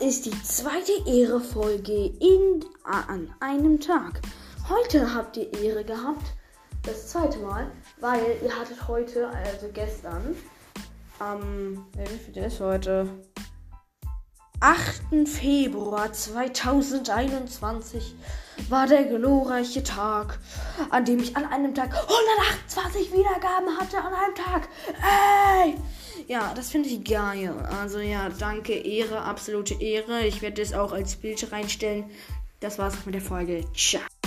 ist die zweite Ehre-Folge in, an einem Tag. Heute habt ihr Ehre gehabt. Das zweite Mal, weil ihr hattet heute, also gestern, am, wie viel ist heute? 8. Februar 2021 war der glorreiche Tag, an dem ich an einem Tag 128 Wiedergaben hatte an einem Tag. Ey! Ja, das finde ich geil. Also ja, danke, Ehre, absolute Ehre. Ich werde das auch als Bild reinstellen. Das war's mit der Folge. Ciao.